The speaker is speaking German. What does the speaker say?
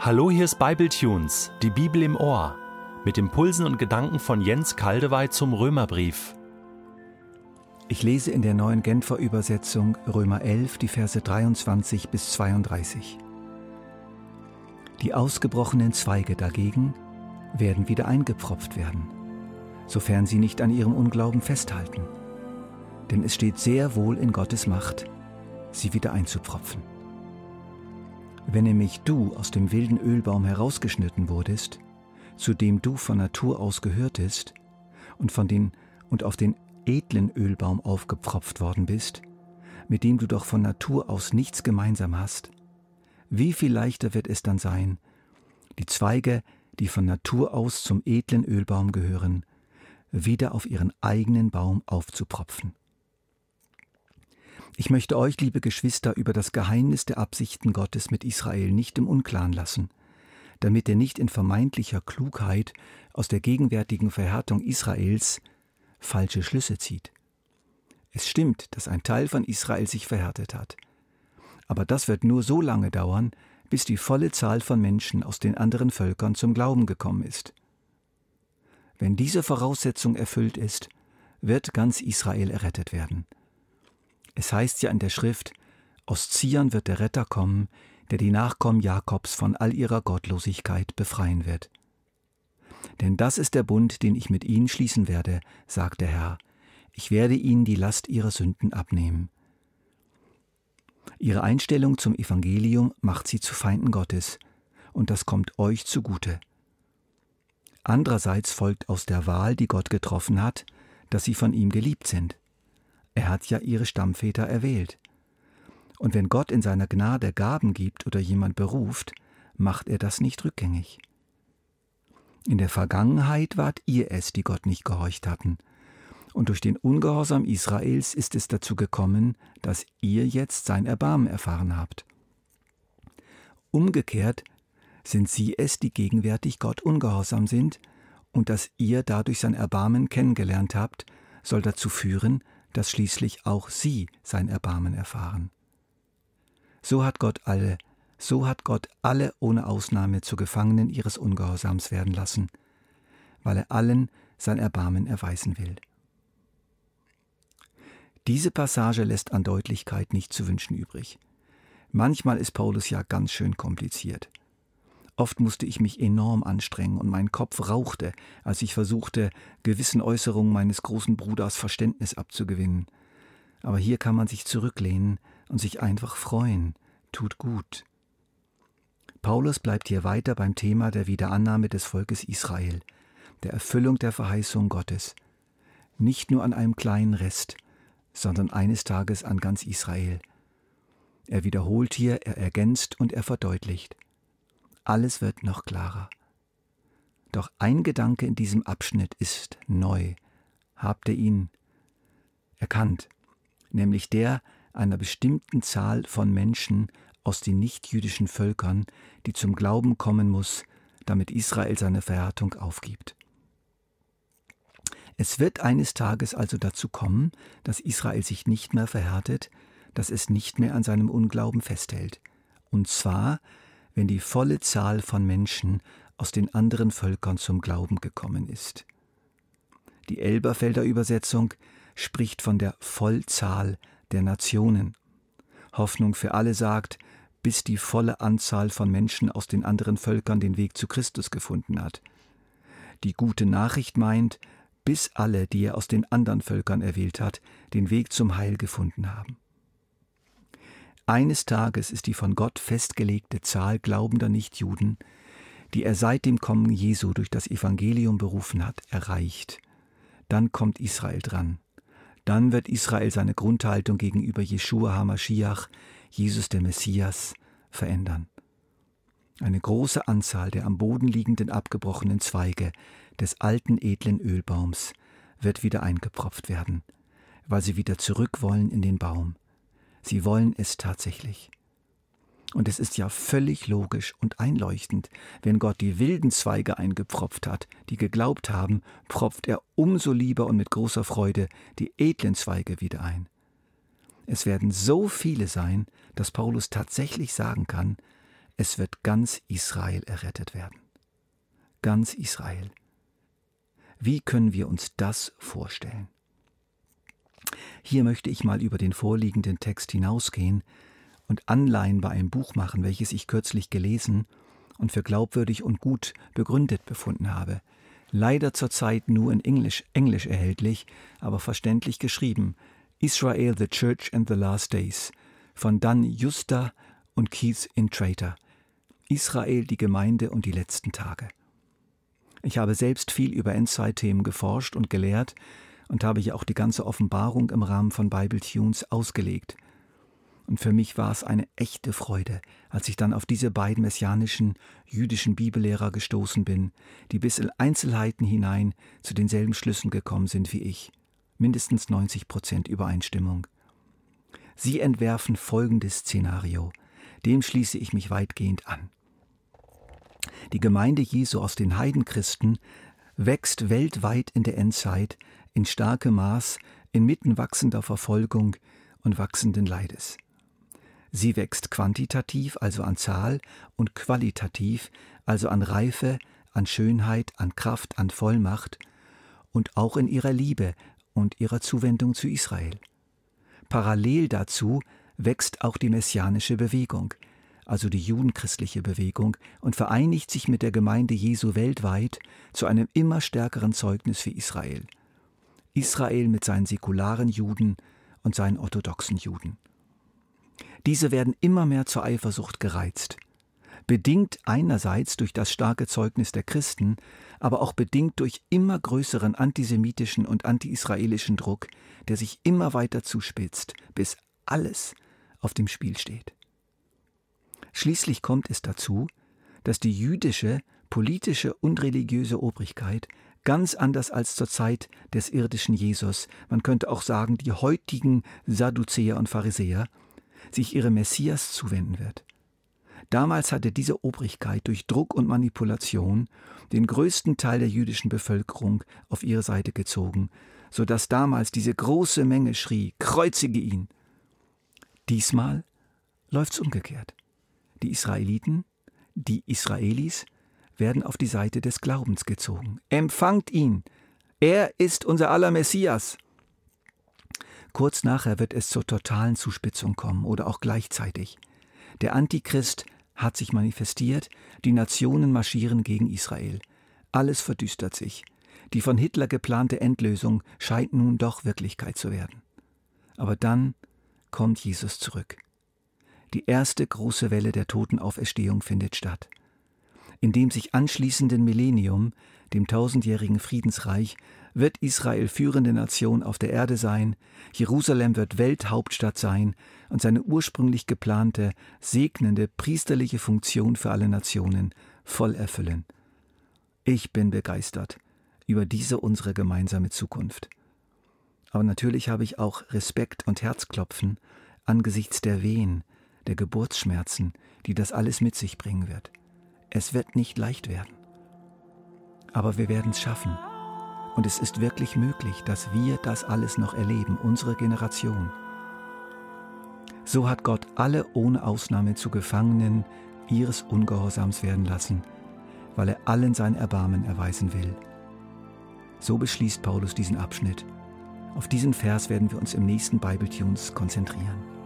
Hallo, hier ist Bibletunes, die Bibel im Ohr, mit Impulsen und Gedanken von Jens Kaldewey zum Römerbrief. Ich lese in der neuen Genfer Übersetzung Römer 11, die Verse 23 bis 32. Die ausgebrochenen Zweige dagegen werden wieder eingepfropft werden, sofern sie nicht an ihrem Unglauben festhalten. Denn es steht sehr wohl in Gottes Macht, sie wieder einzupfropfen. Wenn nämlich du aus dem wilden Ölbaum herausgeschnitten wurdest, zu dem du von Natur aus gehörtest, und von den und auf den edlen Ölbaum aufgepfropft worden bist, mit dem du doch von Natur aus nichts gemeinsam hast, wie viel leichter wird es dann sein, die Zweige, die von Natur aus zum edlen Ölbaum gehören, wieder auf ihren eigenen Baum aufzupropfen. Ich möchte euch, liebe Geschwister, über das Geheimnis der Absichten Gottes mit Israel nicht im Unklaren lassen, damit er nicht in vermeintlicher Klugheit aus der gegenwärtigen Verhärtung Israels falsche Schlüsse zieht. Es stimmt, dass ein Teil von Israel sich verhärtet hat. Aber das wird nur so lange dauern, bis die volle Zahl von Menschen aus den anderen Völkern zum Glauben gekommen ist. Wenn diese Voraussetzung erfüllt ist, wird ganz Israel errettet werden. Es heißt ja in der Schrift, aus Zion wird der Retter kommen, der die Nachkommen Jakobs von all ihrer Gottlosigkeit befreien wird. Denn das ist der Bund, den ich mit ihnen schließen werde, sagt der Herr. Ich werde ihnen die Last ihrer Sünden abnehmen. Ihre Einstellung zum Evangelium macht sie zu Feinden Gottes, und das kommt euch zugute. Andererseits folgt aus der Wahl, die Gott getroffen hat, dass sie von ihm geliebt sind. Er hat ja ihre Stammväter erwählt. Und wenn Gott in seiner Gnade Gaben gibt oder jemand beruft, macht er das nicht rückgängig. In der Vergangenheit wart ihr es, die Gott nicht gehorcht hatten. Und durch den Ungehorsam Israels ist es dazu gekommen, dass ihr jetzt sein Erbarmen erfahren habt. Umgekehrt sind sie es, die gegenwärtig Gott ungehorsam sind, und dass ihr dadurch sein Erbarmen kennengelernt habt, soll dazu führen, dass schließlich auch sie sein Erbarmen erfahren. So hat Gott alle, so hat Gott alle ohne Ausnahme zu Gefangenen ihres Ungehorsams werden lassen, weil er allen sein Erbarmen erweisen will. Diese Passage lässt an Deutlichkeit nicht zu wünschen übrig. Manchmal ist Paulus ja ganz schön kompliziert. Oft musste ich mich enorm anstrengen und mein Kopf rauchte, als ich versuchte, gewissen Äußerungen meines großen Bruders Verständnis abzugewinnen. Aber hier kann man sich zurücklehnen und sich einfach freuen. Tut gut. Paulus bleibt hier weiter beim Thema der Wiederannahme des Volkes Israel, der Erfüllung der Verheißung Gottes. Nicht nur an einem kleinen Rest, sondern eines Tages an ganz Israel. Er wiederholt hier, er ergänzt und er verdeutlicht alles wird noch klarer. Doch ein Gedanke in diesem Abschnitt ist neu. Habt ihr ihn erkannt? Nämlich der einer bestimmten Zahl von Menschen aus den nichtjüdischen Völkern, die zum Glauben kommen muss, damit Israel seine Verhärtung aufgibt. Es wird eines Tages also dazu kommen, dass Israel sich nicht mehr verhärtet, dass es nicht mehr an seinem Unglauben festhält. Und zwar, wenn die volle Zahl von Menschen aus den anderen Völkern zum Glauben gekommen ist. Die Elberfelder Übersetzung spricht von der Vollzahl der Nationen. Hoffnung für alle sagt, bis die volle Anzahl von Menschen aus den anderen Völkern den Weg zu Christus gefunden hat. Die gute Nachricht meint, bis alle, die er aus den anderen Völkern erwählt hat, den Weg zum Heil gefunden haben. Eines Tages ist die von Gott festgelegte Zahl glaubender Nichtjuden, die er seit dem Kommen Jesu durch das Evangelium berufen hat, erreicht. Dann kommt Israel dran. Dann wird Israel seine Grundhaltung gegenüber Jeschua HaMashiach, Jesus der Messias, verändern. Eine große Anzahl der am Boden liegenden abgebrochenen Zweige des alten edlen Ölbaums wird wieder eingepropft werden, weil sie wieder zurück wollen in den Baum, Sie wollen es tatsächlich. Und es ist ja völlig logisch und einleuchtend, wenn Gott die wilden Zweige eingepfropft hat, die geglaubt haben, pfropft er umso lieber und mit großer Freude die edlen Zweige wieder ein. Es werden so viele sein, dass Paulus tatsächlich sagen kann, es wird ganz Israel errettet werden. Ganz Israel. Wie können wir uns das vorstellen? Hier möchte ich mal über den vorliegenden Text hinausgehen und Anleihen bei einem Buch machen, welches ich kürzlich gelesen und für glaubwürdig und gut begründet befunden habe. Leider zurzeit nur in Englisch, Englisch erhältlich, aber verständlich geschrieben. Israel, the Church and the Last Days von Dan Justa und Keith Intrater. Israel, die Gemeinde und die letzten Tage. Ich habe selbst viel über Endzeit-Themen geforscht und gelehrt und habe ja auch die ganze Offenbarung im Rahmen von Bible Tunes ausgelegt. Und für mich war es eine echte Freude, als ich dann auf diese beiden messianischen jüdischen Bibellehrer gestoßen bin, die bis in Einzelheiten hinein zu denselben Schlüssen gekommen sind wie ich. Mindestens 90 Prozent Übereinstimmung. Sie entwerfen folgendes Szenario. Dem schließe ich mich weitgehend an. Die Gemeinde Jesu aus den Heidenchristen wächst weltweit in der Endzeit in starkem Maß inmitten wachsender Verfolgung und wachsenden Leides. Sie wächst quantitativ, also an Zahl, und qualitativ, also an Reife, an Schönheit, an Kraft, an Vollmacht und auch in ihrer Liebe und ihrer Zuwendung zu Israel. Parallel dazu wächst auch die messianische Bewegung, also die judenchristliche Bewegung, und vereinigt sich mit der Gemeinde Jesu weltweit zu einem immer stärkeren Zeugnis für Israel. Israel mit seinen säkularen Juden und seinen orthodoxen Juden. Diese werden immer mehr zur Eifersucht gereizt. Bedingt einerseits durch das starke Zeugnis der Christen, aber auch bedingt durch immer größeren antisemitischen und anti-israelischen Druck, der sich immer weiter zuspitzt, bis alles auf dem Spiel steht. Schließlich kommt es dazu, dass die jüdische, politische und religiöse Obrigkeit ganz anders als zur Zeit des irdischen Jesus, man könnte auch sagen die heutigen Sadduzäer und Pharisäer, sich ihrem Messias zuwenden wird. Damals hatte diese Obrigkeit durch Druck und Manipulation den größten Teil der jüdischen Bevölkerung auf ihre Seite gezogen, so dass damals diese große Menge schrie, kreuzige ihn. Diesmal läuft's umgekehrt. Die Israeliten, die Israelis, werden auf die Seite des Glaubens gezogen. Empfangt ihn! Er ist unser aller Messias! Kurz nachher wird es zur totalen Zuspitzung kommen oder auch gleichzeitig. Der Antichrist hat sich manifestiert, die Nationen marschieren gegen Israel. Alles verdüstert sich. Die von Hitler geplante Endlösung scheint nun doch Wirklichkeit zu werden. Aber dann kommt Jesus zurück. Die erste große Welle der Totenauferstehung findet statt. In dem sich anschließenden Millennium, dem tausendjährigen Friedensreich, wird Israel führende Nation auf der Erde sein, Jerusalem wird Welthauptstadt sein und seine ursprünglich geplante, segnende, priesterliche Funktion für alle Nationen voll erfüllen. Ich bin begeistert über diese unsere gemeinsame Zukunft. Aber natürlich habe ich auch Respekt und Herzklopfen angesichts der Wehen, der Geburtsschmerzen, die das alles mit sich bringen wird. Es wird nicht leicht werden. Aber wir werden es schaffen. Und es ist wirklich möglich, dass wir das alles noch erleben, unsere Generation. So hat Gott alle ohne Ausnahme zu Gefangenen ihres Ungehorsams werden lassen, weil er allen sein Erbarmen erweisen will. So beschließt Paulus diesen Abschnitt. Auf diesen Vers werden wir uns im nächsten Bible Tunes konzentrieren.